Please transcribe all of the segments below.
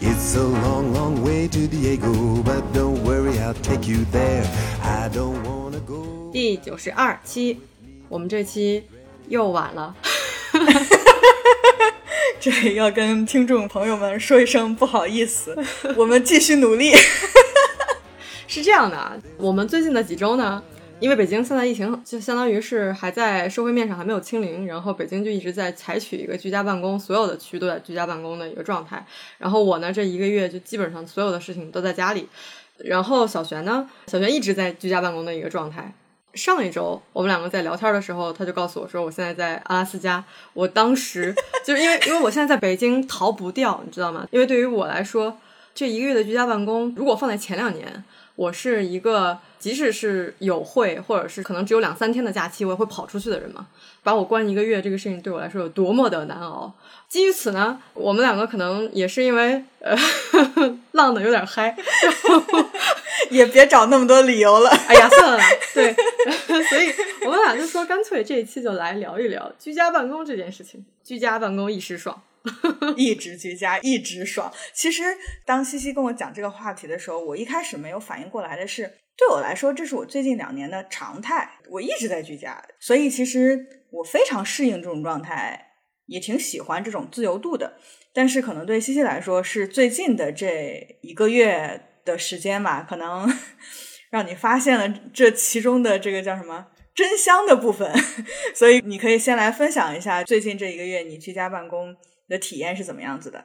It's a long, long way to Diego, but don't worry, I'll take you there. I don't wanna go. 第九十二期，我们这期又晚了，这里要跟听众朋友们说一声不好意思，我们继续努力。是这样的啊，我们最近的几周呢，因为北京现在疫情就相当于是还在社会面上还没有清零，然后北京就一直在采取一个居家办公，所有的区都在居家办公的一个状态。然后我呢，这一个月就基本上所有的事情都在家里。然后小璇呢，小璇一直在居家办公的一个状态。上一周我们两个在聊天的时候，他就告诉我说，我现在在阿拉斯加。我当时就是因为因为我现在在北京逃不掉，你知道吗？因为对于我来说，这一个月的居家办公，如果放在前两年，我是一个即使是有会或者是可能只有两三天的假期，我也会跑出去的人嘛。把我关一个月，这个事情对我来说有多么的难熬。基于此呢，我们两个可能也是因为呃 浪的有点嗨，然 后也别找那么多理由了。哎呀，算了啦，对，所以我们俩就说，干脆这一期就来聊一聊居家办公这件事情。居家办公一时爽，一直居家，一直爽。其实，当西西跟我讲这个话题的时候，我一开始没有反应过来的是，对我来说，这是我最近两年的常态。我一直在居家，所以其实我非常适应这种状态，也挺喜欢这种自由度的。但是，可能对西西来说，是最近的这一个月的时间吧，可能 让你发现了这其中的这个叫什么？真香的部分，所以你可以先来分享一下最近这一个月你居家办公的体验是怎么样子的。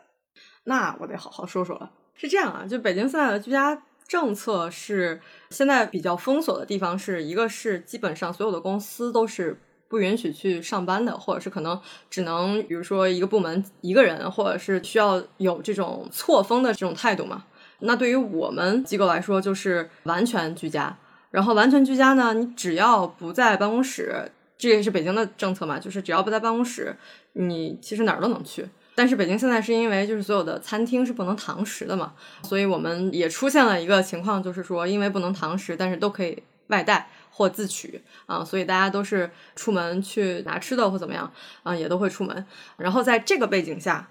那我得好好说说了。是这样啊，就北京现在的居家政策是现在比较封锁的地方，是一个是基本上所有的公司都是不允许去上班的，或者是可能只能比如说一个部门一个人，或者是需要有这种错峰的这种态度嘛。那对于我们机构来说，就是完全居家。然后完全居家呢，你只要不在办公室，这也是北京的政策嘛，就是只要不在办公室，你其实哪儿都能去。但是北京现在是因为就是所有的餐厅是不能堂食的嘛，所以我们也出现了一个情况，就是说因为不能堂食，但是都可以外带或自取啊，所以大家都是出门去拿吃的或怎么样啊，也都会出门。然后在这个背景下，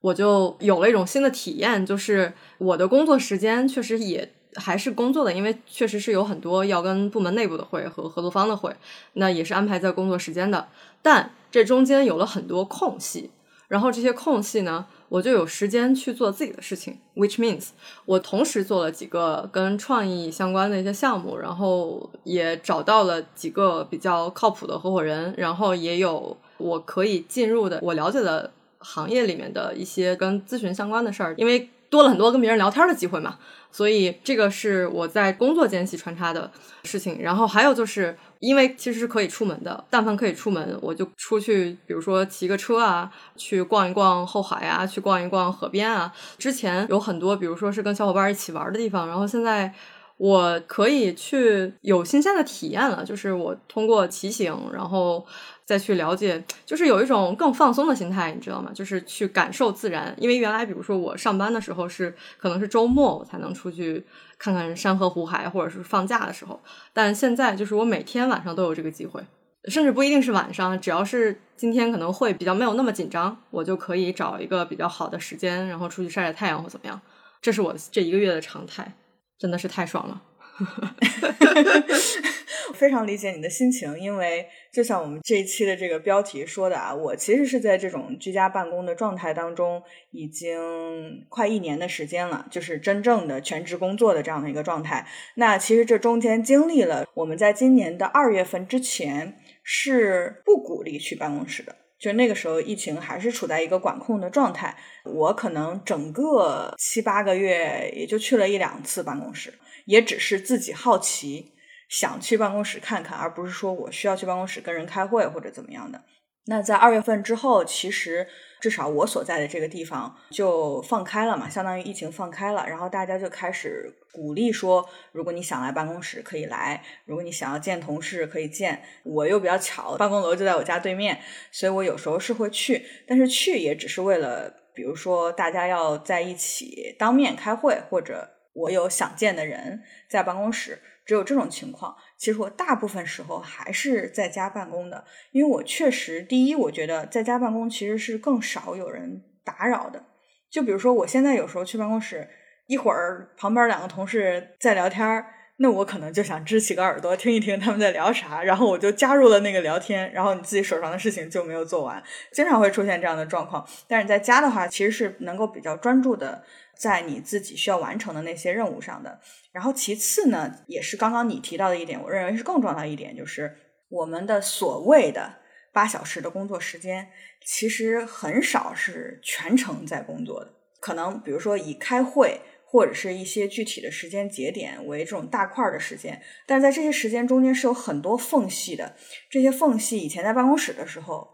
我就有了一种新的体验，就是我的工作时间确实也。还是工作的，因为确实是有很多要跟部门内部的会和合作方的会，那也是安排在工作时间的。但这中间有了很多空隙，然后这些空隙呢，我就有时间去做自己的事情，which means 我同时做了几个跟创意相关的一些项目，然后也找到了几个比较靠谱的合伙人，然后也有我可以进入的我了解的行业里面的一些跟咨询相关的事儿，因为多了很多跟别人聊天的机会嘛。所以这个是我在工作间隙穿插的事情，然后还有就是因为其实是可以出门的，但凡可以出门，我就出去，比如说骑个车啊，去逛一逛后海啊，去逛一逛河边啊。之前有很多，比如说是跟小伙伴一起玩的地方，然后现在我可以去有新鲜的体验了，就是我通过骑行，然后。再去了解，就是有一种更放松的心态，你知道吗？就是去感受自然。因为原来，比如说我上班的时候是可能是周末我才能出去看看山河湖海，或者是放假的时候，但现在就是我每天晚上都有这个机会，甚至不一定是晚上，只要是今天可能会比较没有那么紧张，我就可以找一个比较好的时间，然后出去晒晒太阳或怎么样。这是我这一个月的常态，真的是太爽了。非常理解你的心情，因为就像我们这一期的这个标题说的啊，我其实是在这种居家办公的状态当中，已经快一年的时间了，就是真正的全职工作的这样的一个状态。那其实这中间经历了，我们在今年的二月份之前是不鼓励去办公室的，就那个时候疫情还是处在一个管控的状态，我可能整个七八个月也就去了一两次办公室，也只是自己好奇。想去办公室看看，而不是说我需要去办公室跟人开会或者怎么样的。那在二月份之后，其实至少我所在的这个地方就放开了嘛，相当于疫情放开了，然后大家就开始鼓励说，如果你想来办公室可以来，如果你想要见同事可以见。我又比较巧，办公楼就在我家对面，所以我有时候是会去，但是去也只是为了，比如说大家要在一起当面开会，或者我有想见的人在办公室。只有这种情况，其实我大部分时候还是在家办公的，因为我确实第一，我觉得在家办公其实是更少有人打扰的，就比如说，我现在有时候去办公室，一会儿旁边两个同事在聊天，那我可能就想支起个耳朵听一听他们在聊啥，然后我就加入了那个聊天，然后你自己手上的事情就没有做完，经常会出现这样的状况。但是在家的话，其实是能够比较专注的在你自己需要完成的那些任务上的。然后其次呢，也是刚刚你提到的一点，我认为是更重要的一点，就是我们的所谓的八小时的工作时间，其实很少是全程在工作的。可能比如说以开会或者是一些具体的时间节点为这种大块的时间，但在这些时间中间是有很多缝隙的。这些缝隙以前在办公室的时候，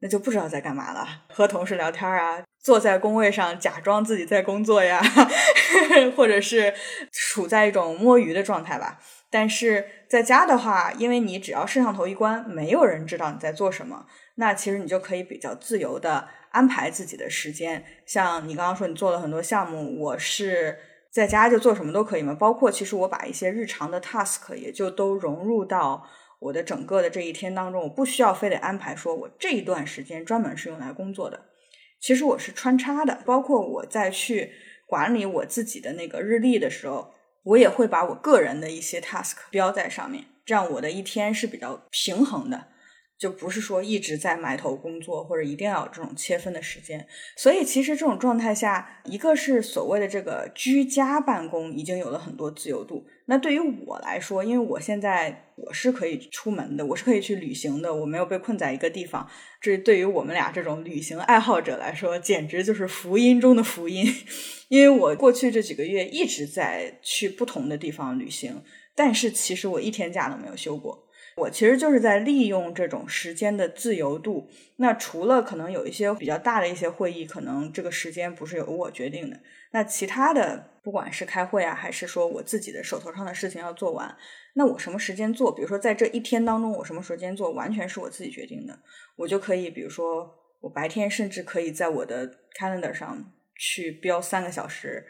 那就不知道在干嘛了，和同事聊天啊，坐在工位上假装自己在工作呀，或者是处在一种摸鱼的状态吧。但是在家的话，因为你只要摄像头一关，没有人知道你在做什么，那其实你就可以比较自由的安排自己的时间。像你刚刚说你做了很多项目，我是在家就做什么都可以嘛。包括其实我把一些日常的 task 也就都融入到我的整个的这一天当中，我不需要非得安排说我这一段时间专门是用来工作的。其实我是穿插的，包括我在去管理我自己的那个日历的时候。我也会把我个人的一些 task 标在上面，这样我的一天是比较平衡的，就不是说一直在埋头工作，或者一定要有这种切分的时间。所以其实这种状态下，一个是所谓的这个居家办公已经有了很多自由度。那对于我来说，因为我现在我是可以出门的，我是可以去旅行的，我没有被困在一个地方。这对于我们俩这种旅行爱好者来说，简直就是福音中的福音。因为我过去这几个月一直在去不同的地方旅行，但是其实我一天假都没有休过。我其实就是在利用这种时间的自由度。那除了可能有一些比较大的一些会议，可能这个时间不是由我决定的。那其他的，不管是开会啊，还是说我自己的手头上的事情要做完，那我什么时间做？比如说在这一天当中，我什么时间做，完全是我自己决定的。我就可以，比如说我白天甚至可以在我的 calendar 上。去标三个小时，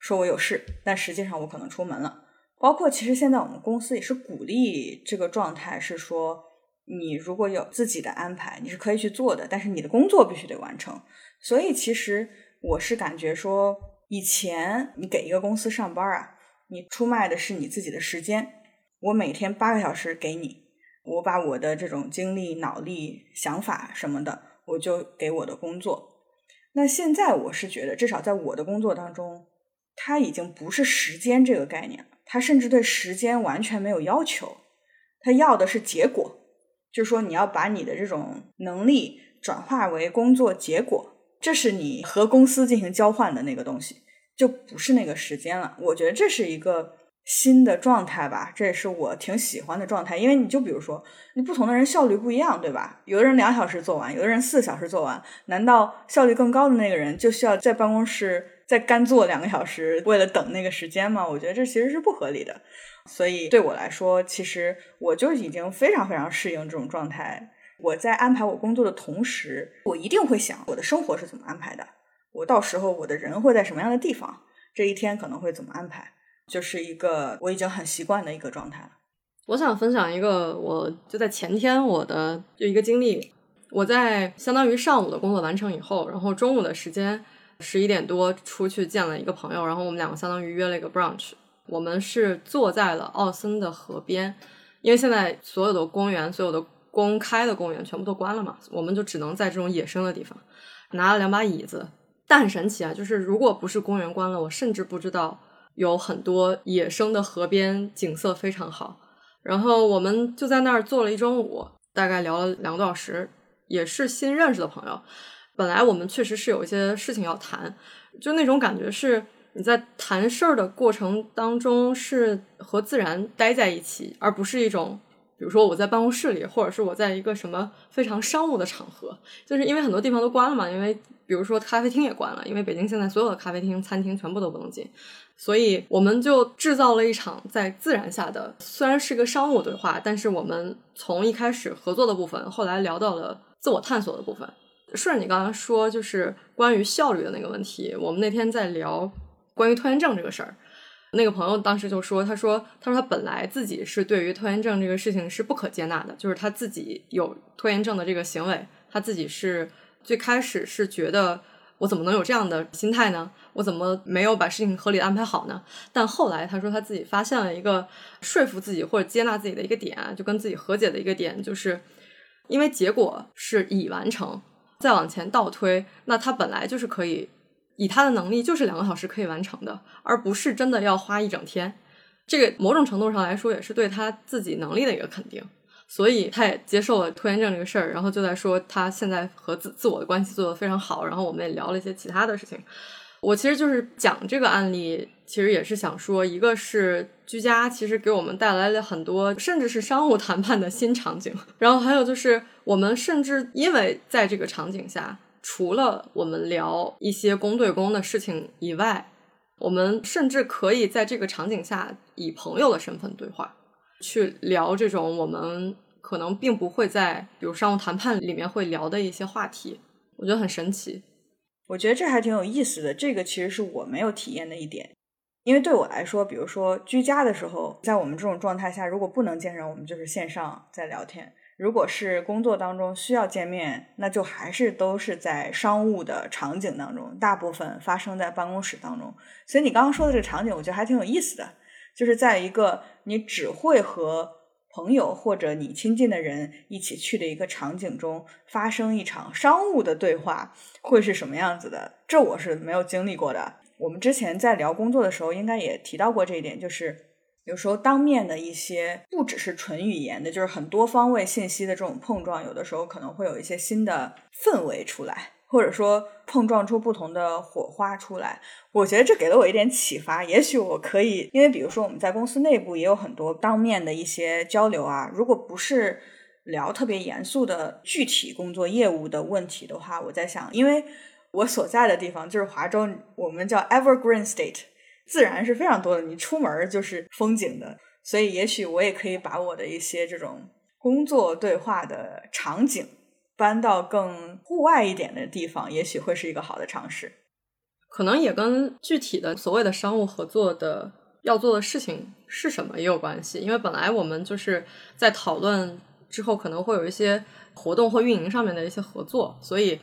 说我有事，但实际上我可能出门了。包括其实现在我们公司也是鼓励这个状态，是说你如果有自己的安排，你是可以去做的，但是你的工作必须得完成。所以其实我是感觉说，以前你给一个公司上班啊，你出卖的是你自己的时间。我每天八个小时给你，我把我的这种精力、脑力、想法什么的，我就给我的工作。那现在我是觉得，至少在我的工作当中，它已经不是时间这个概念了他，甚至对时间完全没有要求，他要的是结果，就是说你要把你的这种能力转化为工作结果，这是你和公司进行交换的那个东西，就不是那个时间了。我觉得这是一个。新的状态吧，这也是我挺喜欢的状态。因为你就比如说，你不同的人效率不一样，对吧？有的人两小时做完，有的人四小时做完。难道效率更高的那个人就需要在办公室再干坐两个小时，为了等那个时间吗？我觉得这其实是不合理的。所以对我来说，其实我就已经非常非常适应这种状态。我在安排我工作的同时，我一定会想我的生活是怎么安排的。我到时候我的人会在什么样的地方？这一天可能会怎么安排？就是一个我已经很习惯的一个状态了。我想分享一个，我就在前天我的就一个经历。我在相当于上午的工作完成以后，然后中午的时间十一点多出去见了一个朋友，然后我们两个相当于约了一个 brunch。我们是坐在了奥森的河边，因为现在所有的公园、所有的公开的公园全部都关了嘛，我们就只能在这种野生的地方拿了两把椅子。但很神奇啊，就是如果不是公园关了，我甚至不知道。有很多野生的河边，景色非常好。然后我们就在那儿坐了一中午，大概聊了两个多小时，也是新认识的朋友。本来我们确实是有一些事情要谈，就那种感觉是你在谈事儿的过程当中是和自然待在一起，而不是一种，比如说我在办公室里，或者是我在一个什么非常商务的场合。就是因为很多地方都关了嘛，因为比如说咖啡厅也关了，因为北京现在所有的咖啡厅、餐厅全部都不能进。所以我们就制造了一场在自然下的，虽然是个商务对话，但是我们从一开始合作的部分，后来聊到了自我探索的部分。顺着你刚刚说，就是关于效率的那个问题，我们那天在聊关于拖延症这个事儿。那个朋友当时就说：“他说，他说他本来自己是对于拖延症这个事情是不可接纳的，就是他自己有拖延症的这个行为，他自己是最开始是觉得。”我怎么能有这样的心态呢？我怎么没有把事情合理安排好呢？但后来他说他自己发现了一个说服自己或者接纳自己的一个点，就跟自己和解的一个点，就是因为结果是已完成，再往前倒推，那他本来就是可以以他的能力就是两个小时可以完成的，而不是真的要花一整天。这个某种程度上来说，也是对他自己能力的一个肯定。所以他也接受了拖延症这个事儿，然后就在说他现在和自自我的关系做得非常好。然后我们也聊了一些其他的事情。我其实就是讲这个案例，其实也是想说，一个是居家其实给我们带来了很多，甚至是商务谈判的新场景。然后还有就是我们甚至因为在这个场景下，除了我们聊一些公对公的事情以外，我们甚至可以在这个场景下以朋友的身份对话，去聊这种我们可能并不会在比如商务谈判里面会聊的一些话题。我觉得很神奇。我觉得这还挺有意思的，这个其实是我没有体验的一点，因为对我来说，比如说居家的时候，在我们这种状态下，如果不能见人，我们就是线上在聊天；如果是工作当中需要见面，那就还是都是在商务的场景当中，大部分发生在办公室当中。所以你刚刚说的这个场景，我觉得还挺有意思的，就是在一个你只会和。朋友或者你亲近的人一起去的一个场景中发生一场商务的对话，会是什么样子的？这我是没有经历过的。我们之前在聊工作的时候，应该也提到过这一点，就是有时候当面的一些不只是纯语言的，就是很多方位信息的这种碰撞，有的时候可能会有一些新的氛围出来。或者说碰撞出不同的火花出来，我觉得这给了我一点启发。也许我可以，因为比如说我们在公司内部也有很多当面的一些交流啊。如果不是聊特别严肃的具体工作业务的问题的话，我在想，因为我所在的地方就是华州，我们叫 Evergreen State，自然是非常多的，你出门就是风景的。所以也许我也可以把我的一些这种工作对话的场景。搬到更户外一点的地方，也许会是一个好的尝试。可能也跟具体的所谓的商务合作的要做的事情是什么也有关系。因为本来我们就是在讨论之后，可能会有一些活动或运营上面的一些合作，所以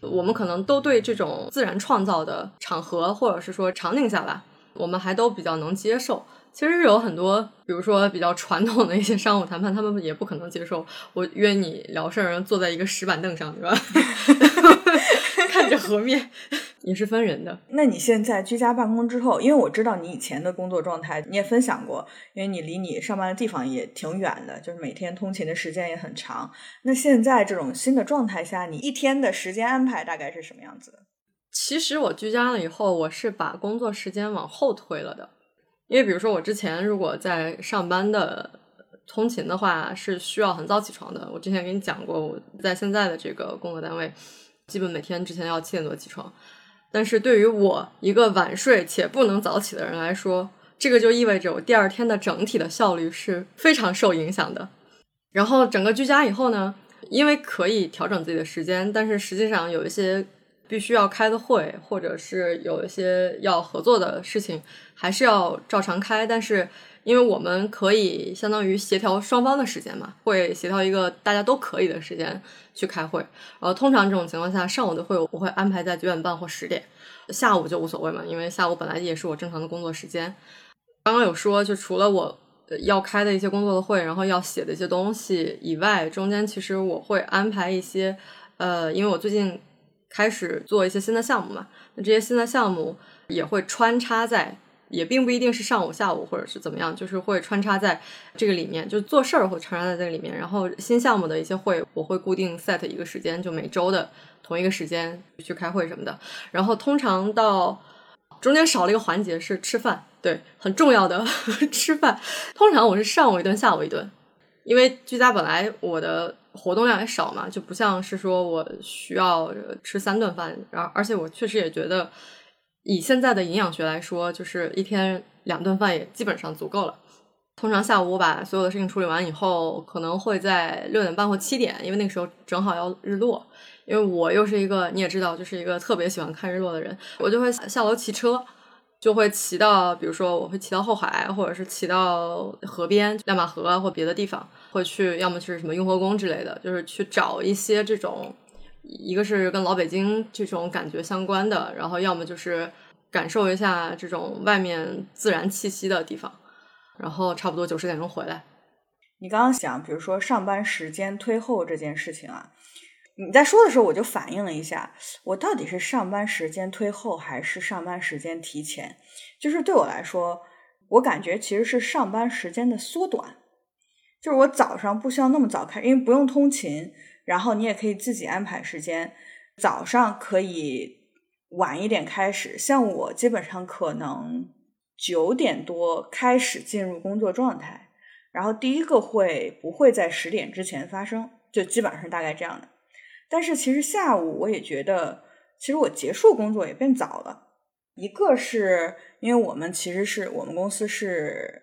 我们可能都对这种自然创造的场合或者是说场景下吧，我们还都比较能接受。其实有很多，比如说比较传统的一些商务谈判，他们也不可能接受我约你聊事儿，坐在一个石板凳上，对吧？看着河面，也是分人的。那你现在居家办公之后，因为我知道你以前的工作状态，你也分享过，因为你离你上班的地方也挺远的，就是每天通勤的时间也很长。那现在这种新的状态下，你一天的时间安排大概是什么样子的？其实我居家了以后，我是把工作时间往后推了的。因为比如说我之前如果在上班的通勤的话，是需要很早起床的。我之前给你讲过，我在现在的这个工作单位，基本每天之前要七点多起床。但是对于我一个晚睡且不能早起的人来说，这个就意味着我第二天的整体的效率是非常受影响的。然后整个居家以后呢，因为可以调整自己的时间，但是实际上有一些。必须要开的会，或者是有一些要合作的事情，还是要照常开。但是，因为我们可以相当于协调双方的时间嘛，会协调一个大家都可以的时间去开会。然后，通常这种情况下，上午的会我会安排在九点半或十点，下午就无所谓嘛，因为下午本来也是我正常的工作时间。刚刚有说，就除了我要开的一些工作的会，然后要写的一些东西以外，中间其实我会安排一些，呃，因为我最近。开始做一些新的项目嘛？那这些新的项目也会穿插在，也并不一定是上午、下午或者是怎么样，就是会穿插在这个里面，就做事儿会穿插在这个里面。然后新项目的一些会，我会固定 set 一个时间，就每周的同一个时间去开会什么的。然后通常到中间少了一个环节是吃饭，对，很重要的 吃饭。通常我是上午一顿，下午一顿，因为居家本来我的。活动量也少嘛，就不像是说我需要吃三顿饭，然后而且我确实也觉得，以现在的营养学来说，就是一天两顿饭也基本上足够了。通常下午我把所有的事情处理完以后，可能会在六点半或七点，因为那个时候正好要日落。因为我又是一个你也知道，就是一个特别喜欢看日落的人，我就会下楼骑车。就会骑到，比如说我会骑到后海，或者是骑到河边、亮马河啊或别的地方，会去，要么去什么雍和宫之类的，就是去找一些这种一个是跟老北京这种感觉相关的，然后要么就是感受一下这种外面自然气息的地方，然后差不多九十点钟回来。你刚刚讲，比如说上班时间推后这件事情啊，你在说的时候，我就反应了一下，我到底是上班时间推后还是上班时间提前？就是对我来说，我感觉其实是上班时间的缩短，就是我早上不需要那么早开，因为不用通勤，然后你也可以自己安排时间，早上可以晚一点开始。像我基本上可能九点多开始进入工作状态。然后第一个会不会在十点之前发生？就基本上大概这样的。但是其实下午我也觉得，其实我结束工作也变早了。一个是因为我们其实是我们公司是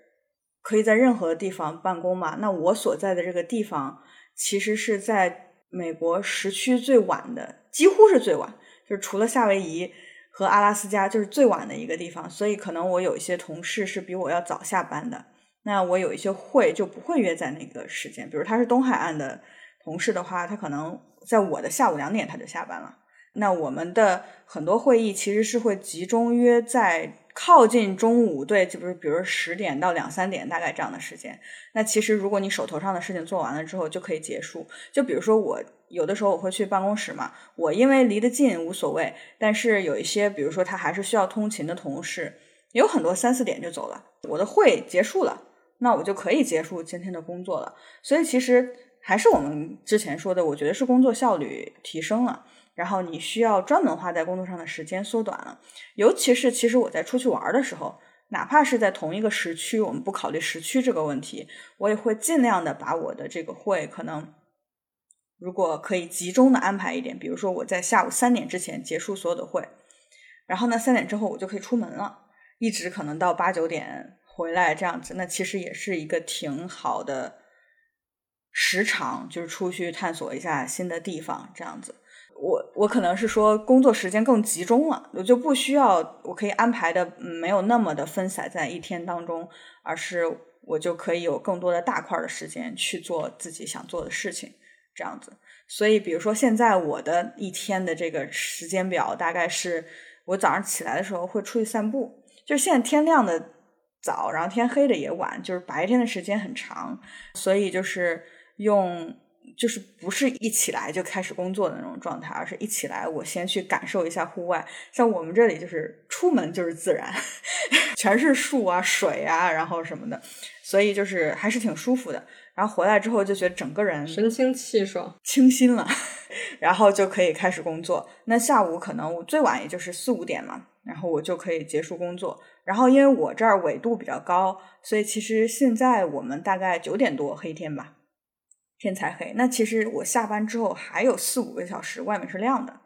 可以在任何地方办公嘛。那我所在的这个地方其实是在美国时区最晚的，几乎是最晚，就是除了夏威夷和阿拉斯加，就是最晚的一个地方。所以可能我有一些同事是比我要早下班的。那我有一些会就不会约在那个时间，比如他是东海岸的同事的话，他可能在我的下午两点他就下班了。那我们的很多会议其实是会集中约在靠近中午，对，就不是比如十点到两三点大概这样的时间。那其实如果你手头上的事情做完了之后就可以结束。就比如说我有的时候我会去办公室嘛，我因为离得近无所谓，但是有一些比如说他还是需要通勤的同事，有很多三四点就走了，我的会结束了。那我就可以结束今天的工作了，所以其实还是我们之前说的，我觉得是工作效率提升了，然后你需要专门花在工作上的时间缩短了。尤其是其实我在出去玩的时候，哪怕是在同一个时区，我们不考虑时区这个问题，我也会尽量的把我的这个会可能如果可以集中的安排一点，比如说我在下午三点之前结束所有的会，然后呢三点之后我就可以出门了，一直可能到八九点。回来这样子，那其实也是一个挺好的时长，就是出去探索一下新的地方这样子。我我可能是说工作时间更集中了，我就不需要，我可以安排的没有那么的分散在一天当中，而是我就可以有更多的大块的时间去做自己想做的事情这样子。所以，比如说现在我的一天的这个时间表，大概是我早上起来的时候会出去散步，就是现在天亮的。早，然后天黑的也晚，就是白天的时间很长，所以就是用，就是不是一起来就开始工作的那种状态，而是一起来，我先去感受一下户外。像我们这里就是出门就是自然，全是树啊、水啊，然后什么的，所以就是还是挺舒服的。然后回来之后就觉得整个人神清气爽、清新了，然后就可以开始工作。那下午可能最晚也就是四五点嘛，然后我就可以结束工作。然后，因为我这儿纬度比较高，所以其实现在我们大概九点多黑天吧，天才黑。那其实我下班之后还有四五个小时，外面是亮的，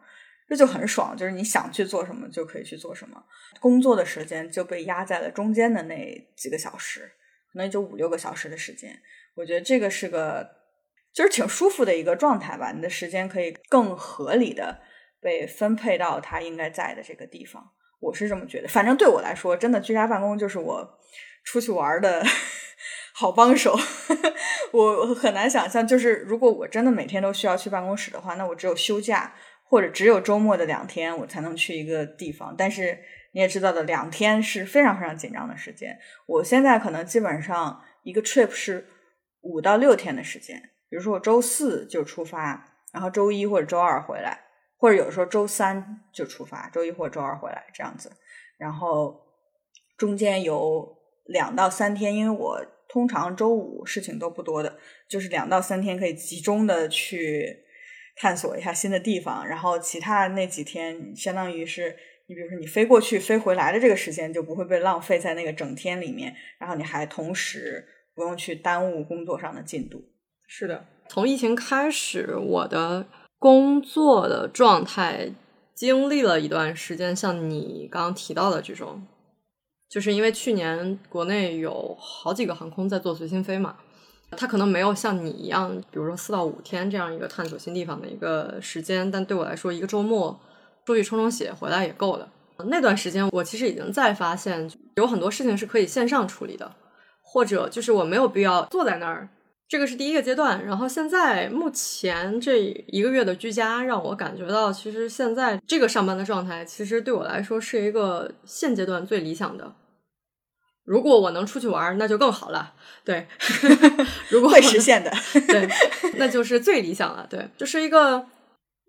这就很爽。就是你想去做什么就可以去做什么，工作的时间就被压在了中间的那几个小时，可能也就五六个小时的时间。我觉得这个是个就是挺舒服的一个状态吧。你的时间可以更合理的被分配到它应该在的这个地方。我是这么觉得，反正对我来说，真的居家办公就是我出去玩的好帮手。我很难想象，就是如果我真的每天都需要去办公室的话，那我只有休假或者只有周末的两天，我才能去一个地方。但是你也知道的，两天是非常非常紧张的时间。我现在可能基本上一个 trip 是五到六天的时间，比如说我周四就出发，然后周一或者周二回来。或者有时候周三就出发，周一或者周二回来这样子，然后中间有两到三天，因为我通常周五事情都不多的，就是两到三天可以集中的去探索一下新的地方，然后其他那几天相当于是你比如说你飞过去飞回来的这个时间就不会被浪费在那个整天里面，然后你还同时不用去耽误工作上的进度。是的，从疫情开始，我的。工作的状态经历了一段时间，像你刚刚提到的这种，就是因为去年国内有好几个航空在做随心飞嘛，它可能没有像你一样，比如说四到五天这样一个探索新地方的一个时间，但对我来说，一个周末出去冲冲血回来也够了。那段时间，我其实已经在发现有很多事情是可以线上处理的，或者就是我没有必要坐在那儿这个是第一个阶段。然后现在目前这一个月的居家，让我感觉到，其实现在这个上班的状态，其实对我来说是一个现阶段最理想的。如果我能出去玩，那就更好了。对，如果会实现的，对，那就是最理想了。对，就是一个。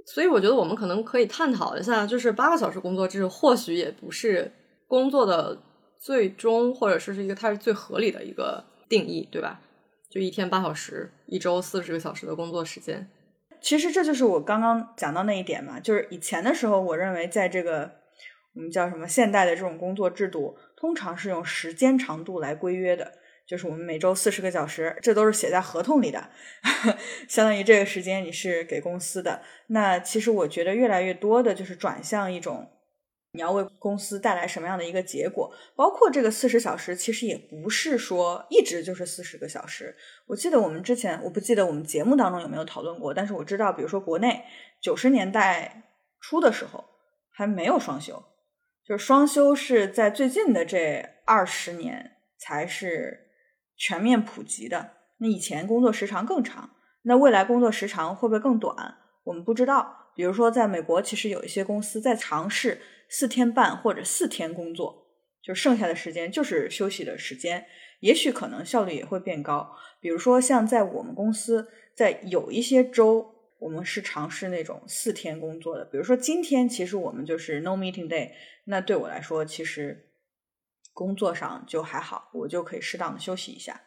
所以我觉得我们可能可以探讨一下，就是八个小时工作制或许也不是工作的最终，或者说是一个它是最合理的一个定义，对吧？就一天八小时，一周四十个小时的工作时间。其实这就是我刚刚讲到那一点嘛，就是以前的时候，我认为在这个我们叫什么现代的这种工作制度，通常是用时间长度来规约的。就是我们每周四十个小时，这都是写在合同里的，相当于这个时间你是给公司的。那其实我觉得越来越多的就是转向一种，你要为公司带来什么样的一个结果？包括这个四十小时，其实也不是说一直就是四十个小时。我记得我们之前，我不记得我们节目当中有没有讨论过，但是我知道，比如说国内九十年代初的时候还没有双休，就是双休是在最近的这二十年才是。全面普及的，那以前工作时长更长，那未来工作时长会不会更短？我们不知道。比如说，在美国，其实有一些公司在尝试四天半或者四天工作，就剩下的时间就是休息的时间，也许可能效率也会变高。比如说，像在我们公司，在有一些周，我们是尝试那种四天工作的。比如说今天，其实我们就是 no meeting day，那对我来说，其实。工作上就还好，我就可以适当的休息一下。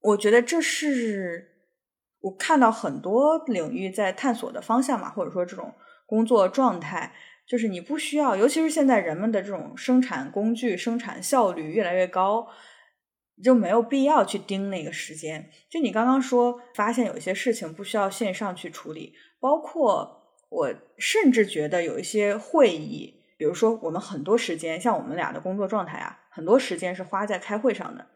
我觉得这是我看到很多领域在探索的方向嘛，或者说这种工作状态，就是你不需要，尤其是现在人们的这种生产工具生产效率越来越高，就没有必要去盯那个时间。就你刚刚说，发现有一些事情不需要线上去处理，包括我甚至觉得有一些会议。比如说，我们很多时间，像我们俩的工作状态啊，很多时间是花在开会上的。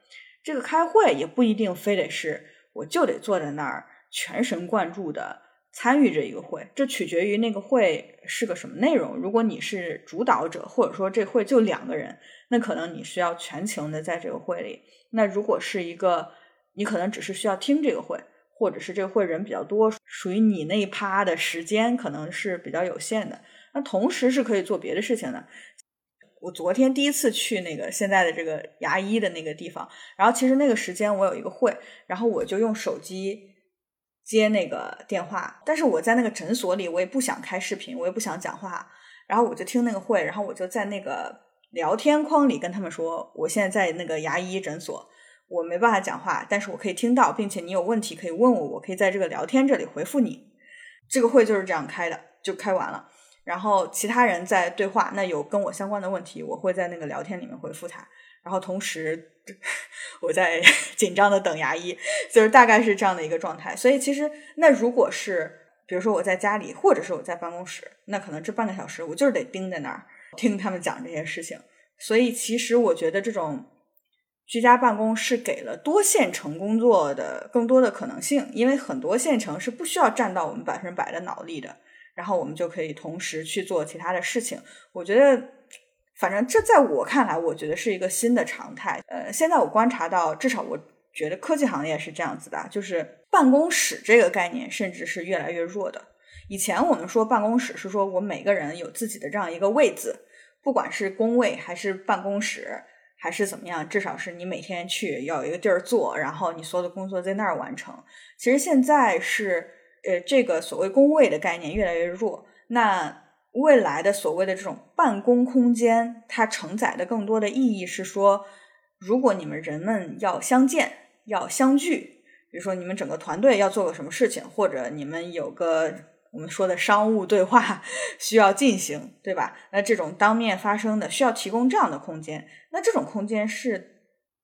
这个开会也不一定非得是我就得坐在那儿全神贯注的参与这一个会，这取决于那个会是个什么内容。如果你是主导者，或者说这会就两个人，那可能你需要全情的在这个会里。那如果是一个，你可能只是需要听这个会，或者是这个会人比较多，属于你那一趴的时间可能是比较有限的。那同时是可以做别的事情的。我昨天第一次去那个现在的这个牙医的那个地方，然后其实那个时间我有一个会，然后我就用手机接那个电话。但是我在那个诊所里，我也不想开视频，我也不想讲话，然后我就听那个会，然后我就在那个聊天框里跟他们说，我现在在那个牙医诊所，我没办法讲话，但是我可以听到，并且你有问题可以问我，我可以在这个聊天这里回复你。这个会就是这样开的，就开完了。然后其他人在对话，那有跟我相关的问题，我会在那个聊天里面回复他。然后同时我在 紧张的等牙医，就是大概是这样的一个状态。所以其实那如果是比如说我在家里，或者是我在办公室，那可能这半个小时我就是得盯在那儿听他们讲这些事情。所以其实我觉得这种居家办公是给了多线程工作的更多的可能性，因为很多线程是不需要占到我们百分之百的脑力的。然后我们就可以同时去做其他的事情。我觉得，反正这在我看来，我觉得是一个新的常态。呃，现在我观察到，至少我觉得科技行业是这样子的，就是办公室这个概念甚至是越来越弱的。以前我们说办公室是说我每个人有自己的这样一个位子，不管是工位还是办公室还是怎么样，至少是你每天去要有一个地儿坐，然后你所有的工作在那儿完成。其实现在是。呃，这个所谓工位的概念越来越弱，那未来的所谓的这种办公空间，它承载的更多的意义是说，如果你们人们要相见、要相聚，比如说你们整个团队要做个什么事情，或者你们有个我们说的商务对话 需要进行，对吧？那这种当面发生的需要提供这样的空间，那这种空间是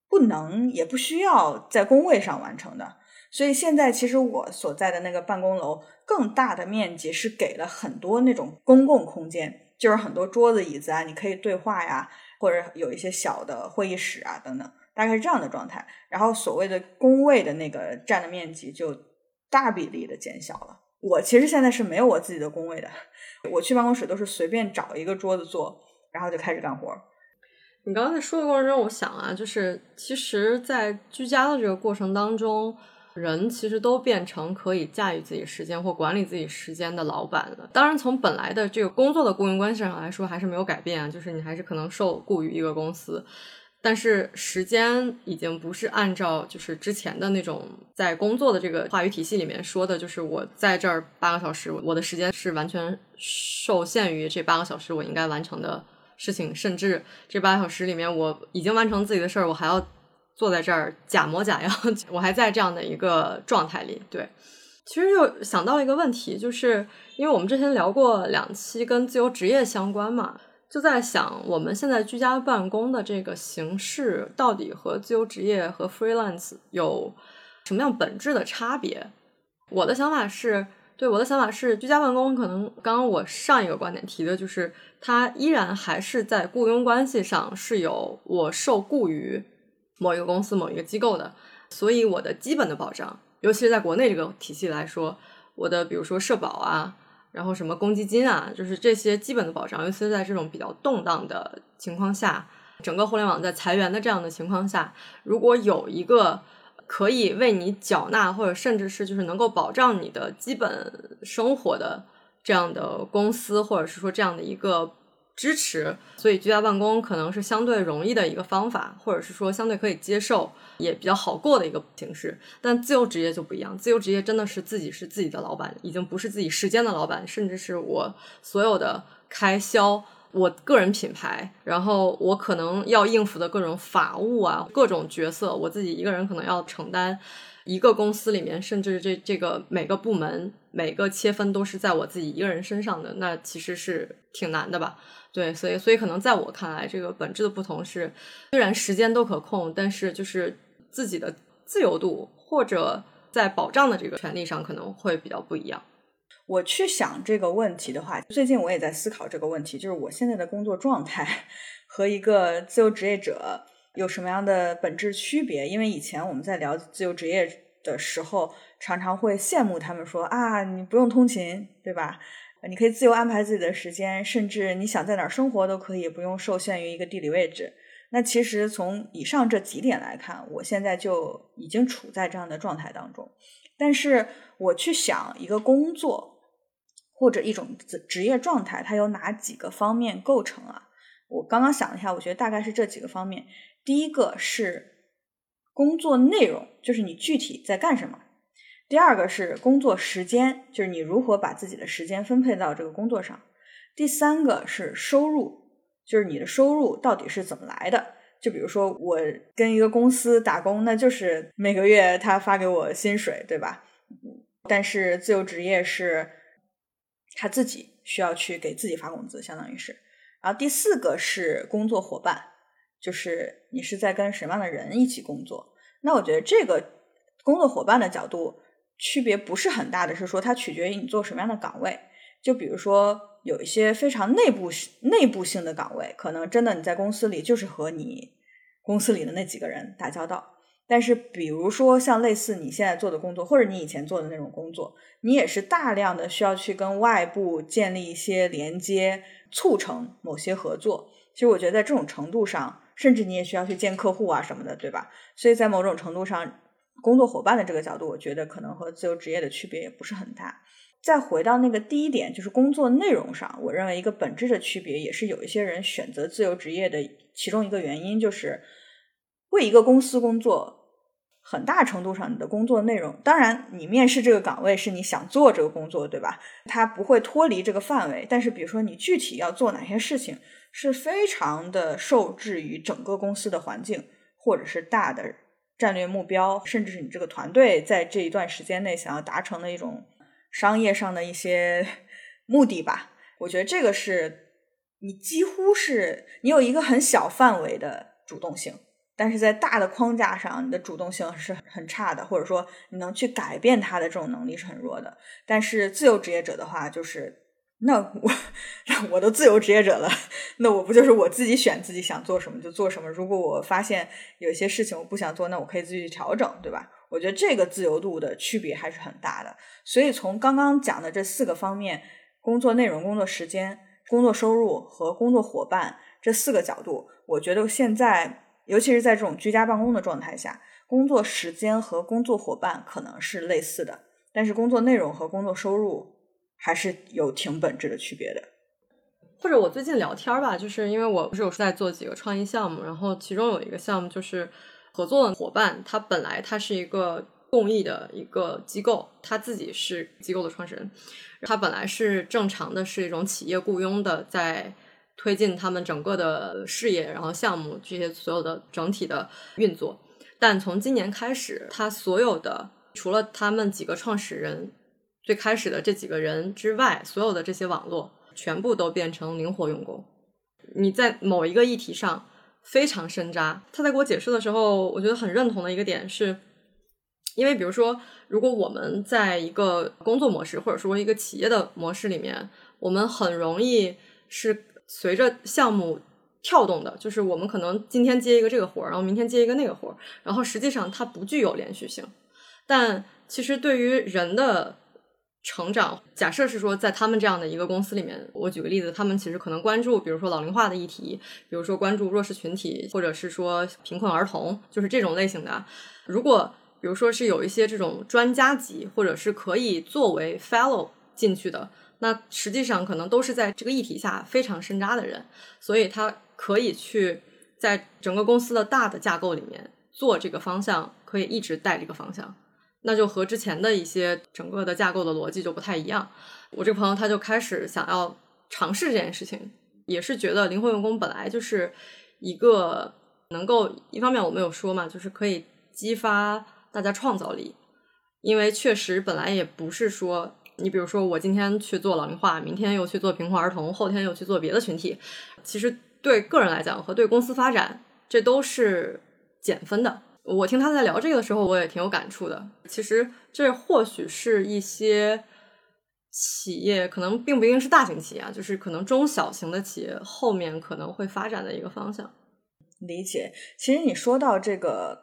不能也不需要在工位上完成的。所以现在其实我所在的那个办公楼更大的面积是给了很多那种公共空间，就是很多桌子椅子啊，你可以对话呀，或者有一些小的会议室啊等等，大概是这样的状态。然后所谓的工位的那个占的面积就大比例的减小了。我其实现在是没有我自己的工位的，我去办公室都是随便找一个桌子坐，然后就开始干活。你刚才说的过程中，我想啊，就是其实，在居家的这个过程当中。人其实都变成可以驾驭自己时间或管理自己时间的老板了。当然，从本来的这个工作的雇佣关系上来说，还是没有改变啊，就是你还是可能受雇于一个公司，但是时间已经不是按照就是之前的那种在工作的这个话语体系里面说的，就是我在这儿八个小时，我的时间是完全受限于这八个小时我应该完成的事情，甚至这八个小时里面我已经完成自己的事儿，我还要。坐在这儿假模假样，我还在这样的一个状态里。对，其实又想到一个问题，就是因为我们之前聊过两期跟自由职业相关嘛，就在想我们现在居家办公的这个形式到底和自由职业和 freelance 有什么样本质的差别？我的想法是，对我的想法是，居家办公可能刚刚我上一个观点提的就是，它依然还是在雇佣关系上是有我受雇于。某一个公司、某一个机构的，所以我的基本的保障，尤其是在国内这个体系来说，我的比如说社保啊，然后什么公积金啊，就是这些基本的保障，尤其是在这种比较动荡的情况下，整个互联网在裁员的这样的情况下，如果有一个可以为你缴纳，或者甚至是就是能够保障你的基本生活的这样的公司，或者是说这样的一个。支持，所以居家办公可能是相对容易的一个方法，或者是说相对可以接受，也比较好过的一个形式。但自由职业就不一样，自由职业真的是自己是自己的老板，已经不是自己时间的老板，甚至是我所有的开销，我个人品牌，然后我可能要应付的各种法务啊，各种角色，我自己一个人可能要承担。一个公司里面，甚至这这个每个部门每个切分都是在我自己一个人身上的，那其实是挺难的吧？对，所以所以可能在我看来，这个本质的不同是，虽然时间都可控，但是就是自己的自由度或者在保障的这个权利上可能会比较不一样。我去想这个问题的话，最近我也在思考这个问题，就是我现在的工作状态 和一个自由职业者。有什么样的本质区别？因为以前我们在聊自由职业的时候，常常会羡慕他们说啊，你不用通勤，对吧？你可以自由安排自己的时间，甚至你想在哪儿生活都可以，不用受限于一个地理位置。那其实从以上这几点来看，我现在就已经处在这样的状态当中。但是我去想一个工作或者一种职业状态，它有哪几个方面构成啊？我刚刚想了一下，我觉得大概是这几个方面。第一个是工作内容，就是你具体在干什么；第二个是工作时间，就是你如何把自己的时间分配到这个工作上；第三个是收入，就是你的收入到底是怎么来的。就比如说我跟一个公司打工，那就是每个月他发给我薪水，对吧？但是自由职业是他自己需要去给自己发工资，相当于是。然后第四个是工作伙伴。就是你是在跟什么样的人一起工作？那我觉得这个工作伙伴的角度区别不是很大的，是说它取决于你做什么样的岗位。就比如说有一些非常内部内部性的岗位，可能真的你在公司里就是和你公司里的那几个人打交道。但是比如说像类似你现在做的工作，或者你以前做的那种工作，你也是大量的需要去跟外部建立一些连接，促成某些合作。其实我觉得在这种程度上。甚至你也需要去见客户啊什么的，对吧？所以在某种程度上，工作伙伴的这个角度，我觉得可能和自由职业的区别也不是很大。再回到那个第一点，就是工作内容上，我认为一个本质的区别，也是有一些人选择自由职业的其中一个原因，就是为一个公司工作。很大程度上，你的工作内容，当然你面试这个岗位是你想做这个工作，对吧？它不会脱离这个范围。但是，比如说你具体要做哪些事情，是非常的受制于整个公司的环境，或者是大的战略目标，甚至是你这个团队在这一段时间内想要达成的一种商业上的一些 目的吧。我觉得这个是你几乎是你有一个很小范围的主动性。但是在大的框架上，你的主动性是很差的，或者说你能去改变它的这种能力是很弱的。但是自由职业者的话，就是那我那我都自由职业者了，那我不就是我自己选自己想做什么就做什么？如果我发现有一些事情我不想做，那我可以自己去调整，对吧？我觉得这个自由度的区别还是很大的。所以从刚刚讲的这四个方面：工作内容、工作时间、工作收入和工作伙伴这四个角度，我觉得现在。尤其是在这种居家办公的状态下，工作时间和工作伙伴可能是类似的，但是工作内容和工作收入还是有挺本质的区别的。或者我最近聊天吧，就是因为我不是有在做几个创意项目，然后其中有一个项目就是合作的伙伴，他本来他是一个公益的一个机构，他自己是机构的创始人，他本来是正常的是一种企业雇佣的，在推进他们整个的事业，然后项目这些所有的整体的运作。但从今年开始，他所有的除了他们几个创始人最开始的这几个人之外，所有的这些网络。全部都变成灵活用工。你在某一个议题上非常深扎。他在给我解释的时候，我觉得很认同的一个点是，因为比如说，如果我们在一个工作模式或者说一个企业的模式里面，我们很容易是随着项目跳动的，就是我们可能今天接一个这个活儿，然后明天接一个那个活儿，然后实际上它不具有连续性。但其实对于人的成长，假设是说，在他们这样的一个公司里面，我举个例子，他们其实可能关注，比如说老龄化的议题，比如说关注弱势群体，或者是说贫困儿童，就是这种类型的。如果比如说是有一些这种专家级，或者是可以作为 fellow 进去的，那实际上可能都是在这个议题下非常深扎的人，所以他可以去在整个公司的大的架构里面做这个方向，可以一直带这个方向。那就和之前的一些整个的架构的逻辑就不太一样。我这个朋友他就开始想要尝试这件事情，也是觉得灵活用工本来就是一个能够一方面我们有说嘛，就是可以激发大家创造力，因为确实本来也不是说你比如说我今天去做老龄化，明天又去做贫困儿童，后天又去做别的群体，其实对个人来讲和对公司发展这都是减分的。我听他在聊这个的时候，我也挺有感触的。其实这或许是一些企业，可能并不一定是大型企业，啊，就是可能中小型的企业后面可能会发展的一个方向。理解。其实你说到这个，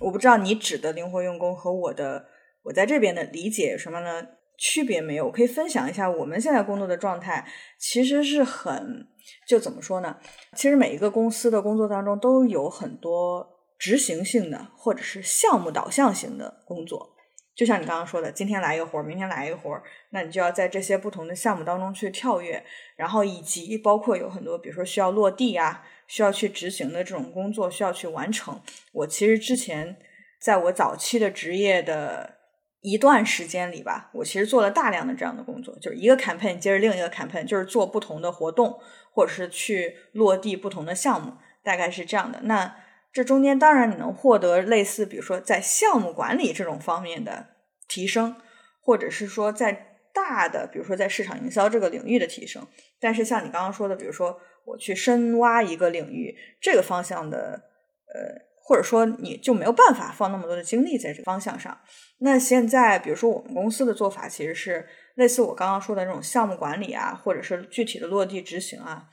我不知道你指的灵活用工和我的我在这边的理解有什么呢区别没有？我可以分享一下我们现在工作的状态，其实是很就怎么说呢？其实每一个公司的工作当中都有很多。执行性的或者是项目导向型的工作，就像你刚刚说的，今天来一个活儿，明天来一个活儿，那你就要在这些不同的项目当中去跳跃，然后以及包括有很多，比如说需要落地啊，需要去执行的这种工作需要去完成。我其实之前在我早期的职业的一段时间里吧，我其实做了大量的这样的工作，就是一个 campaign 接着另一个 campaign，就是做不同的活动，或者是去落地不同的项目，大概是这样的。那这中间当然你能获得类似，比如说在项目管理这种方面的提升，或者是说在大的，比如说在市场营销这个领域的提升。但是像你刚刚说的，比如说我去深挖一个领域，这个方向的，呃，或者说你就没有办法放那么多的精力在这个方向上。那现在，比如说我们公司的做法其实是类似我刚刚说的那种项目管理啊，或者是具体的落地执行啊。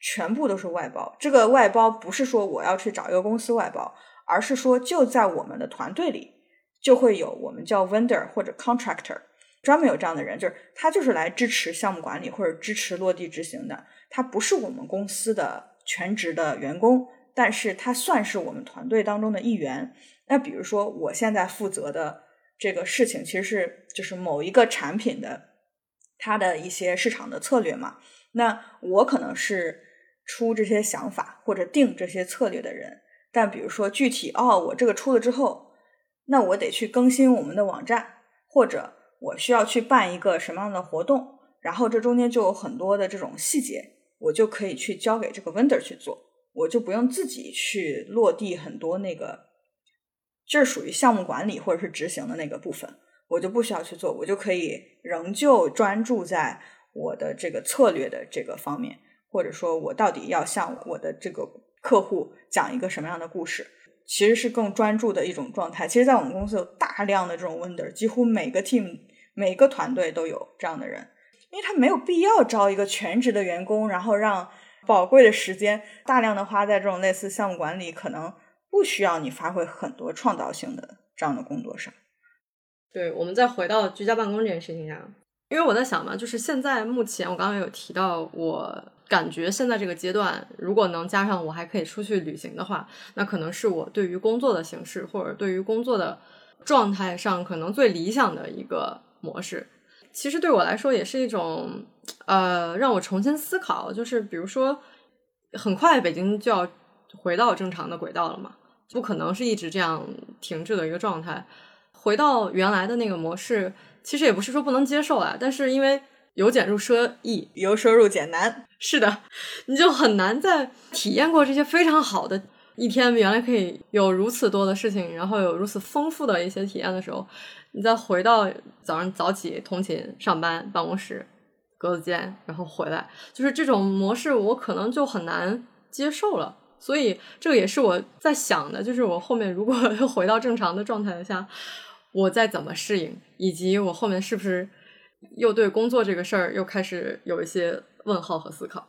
全部都是外包，这个外包不是说我要去找一个公司外包，而是说就在我们的团队里就会有我们叫 vendor 或者 contractor，专门有这样的人，就是他就是来支持项目管理或者支持落地执行的，他不是我们公司的全职的员工，但是他算是我们团队当中的一员。那比如说我现在负责的这个事情，其实是就是某一个产品的它的一些市场的策略嘛，那我可能是。出这些想法或者定这些策略的人，但比如说具体哦，我这个出了之后，那我得去更新我们的网站，或者我需要去办一个什么样的活动，然后这中间就有很多的这种细节，我就可以去交给这个 vendor 去做，我就不用自己去落地很多那个，这是属于项目管理或者是执行的那个部分，我就不需要去做，我就可以仍旧专注在我的这个策略的这个方面。或者说我到底要向我的这个客户讲一个什么样的故事，其实是更专注的一种状态。其实，在我们公司有大量的这种 wonder，几乎每个 team 每个团队都有这样的人，因为他没有必要招一个全职的员工，然后让宝贵的时间大量的花在这种类似项目管理，可能不需要你发挥很多创造性的这样的工作上。对，我们再回到居家办公这件事情上，因为我在想嘛，就是现在目前我刚刚有提到我。感觉现在这个阶段，如果能加上我还可以出去旅行的话，那可能是我对于工作的形式或者对于工作的状态上可能最理想的一个模式。其实对我来说也是一种，呃，让我重新思考，就是比如说，很快北京就要回到正常的轨道了嘛，不可能是一直这样停滞的一个状态，回到原来的那个模式，其实也不是说不能接受啊，但是因为。由俭入奢易，由奢入俭难。是的，你就很难再体验过这些非常好的一天，原来可以有如此多的事情，然后有如此丰富的一些体验的时候，你再回到早上早起通勤上班办公室格子间，然后回来，就是这种模式，我可能就很难接受了。所以这个也是我在想的，就是我后面如果 又回到正常的状态下，我再怎么适应，以及我后面是不是。又对工作这个事儿又开始有一些问号和思考。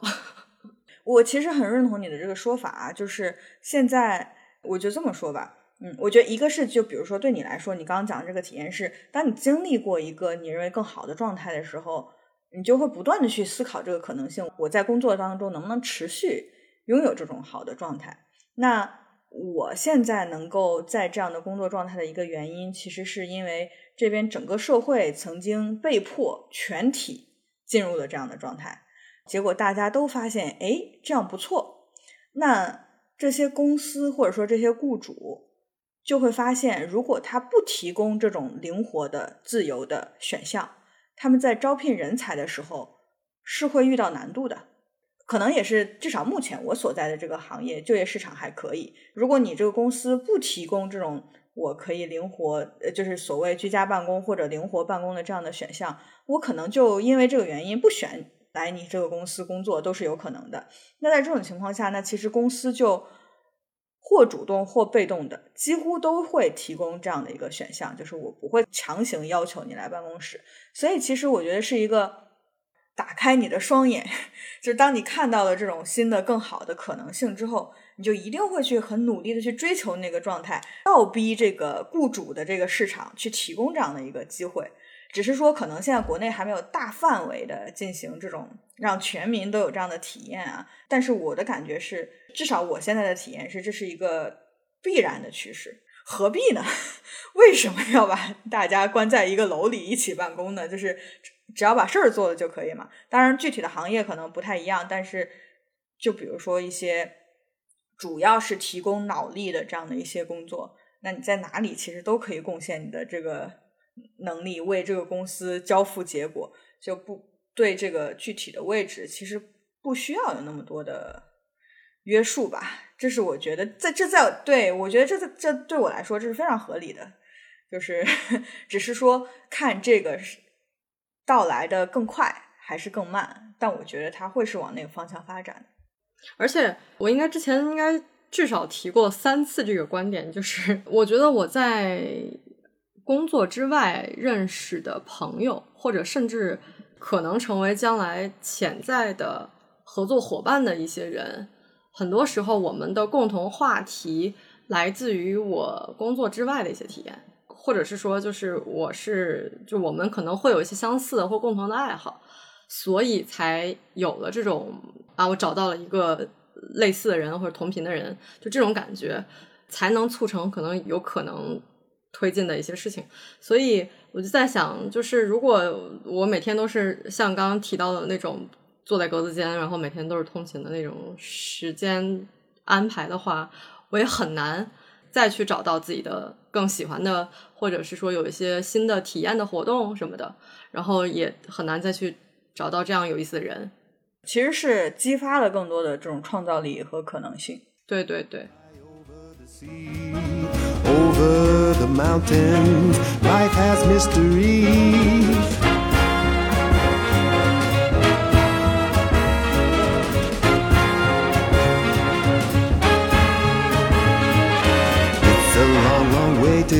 我其实很认同你的这个说法啊，就是现在我就这么说吧，嗯，我觉得一个是就比如说对你来说，你刚刚讲的这个体验是，当你经历过一个你认为更好的状态的时候，你就会不断的去思考这个可能性，我在工作当中能不能持续拥有这种好的状态？那我现在能够在这样的工作状态的一个原因，其实是因为。这边整个社会曾经被迫全体进入了这样的状态，结果大家都发现，哎，这样不错。那这些公司或者说这些雇主就会发现，如果他不提供这种灵活的、自由的选项，他们在招聘人才的时候是会遇到难度的。可能也是至少目前我所在的这个行业就业市场还可以。如果你这个公司不提供这种，我可以灵活，呃，就是所谓居家办公或者灵活办公的这样的选项，我可能就因为这个原因不选来你这个公司工作都是有可能的。那在这种情况下，那其实公司就或主动或被动的，几乎都会提供这样的一个选项，就是我不会强行要求你来办公室。所以其实我觉得是一个打开你的双眼，就是当你看到了这种新的更好的可能性之后。你就一定会去很努力的去追求那个状态，倒逼这个雇主的这个市场去提供这样的一个机会。只是说，可能现在国内还没有大范围的进行这种让全民都有这样的体验啊。但是我的感觉是，至少我现在的体验是，这是一个必然的趋势。何必呢？为什么要把大家关在一个楼里一起办公呢？就是只要把事儿做了就可以嘛。当然，具体的行业可能不太一样，但是就比如说一些。主要是提供脑力的这样的一些工作，那你在哪里其实都可以贡献你的这个能力，为这个公司交付结果，就不对这个具体的位置其实不需要有那么多的约束吧。这是我觉得在这在对我觉得这这对我来说这是非常合理的，就是 只是说看这个是到来的更快还是更慢，但我觉得它会是往那个方向发展。而且我应该之前应该至少提过三次这个观点，就是我觉得我在工作之外认识的朋友，或者甚至可能成为将来潜在的合作伙伴的一些人，很多时候我们的共同话题来自于我工作之外的一些体验，或者是说，就是我是就我们可能会有一些相似的或共同的爱好。所以才有了这种啊，我找到了一个类似的人或者同频的人，就这种感觉，才能促成可能有可能推进的一些事情。所以我就在想，就是如果我每天都是像刚刚提到的那种坐在格子间，然后每天都是通勤的那种时间安排的话，我也很难再去找到自己的更喜欢的，或者是说有一些新的体验的活动什么的，然后也很难再去。找到这样有意思的人，其实是激发了更多的这种创造力和可能性。对对对。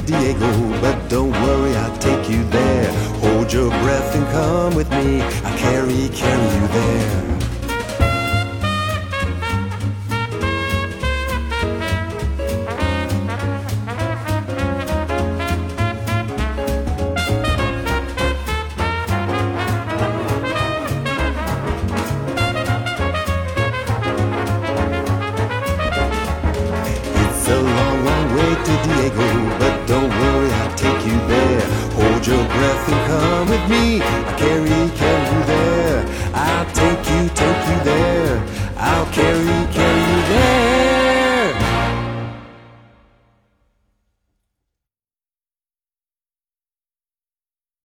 Diego, but don't worry, I'll take you there. Hold your breath and come with me, I'll carry, carry you there. Worry, I'll take you there. Hold your breath and come with me. I'll carry, carry you there. I'll take you, take you there. I'll carry, carry,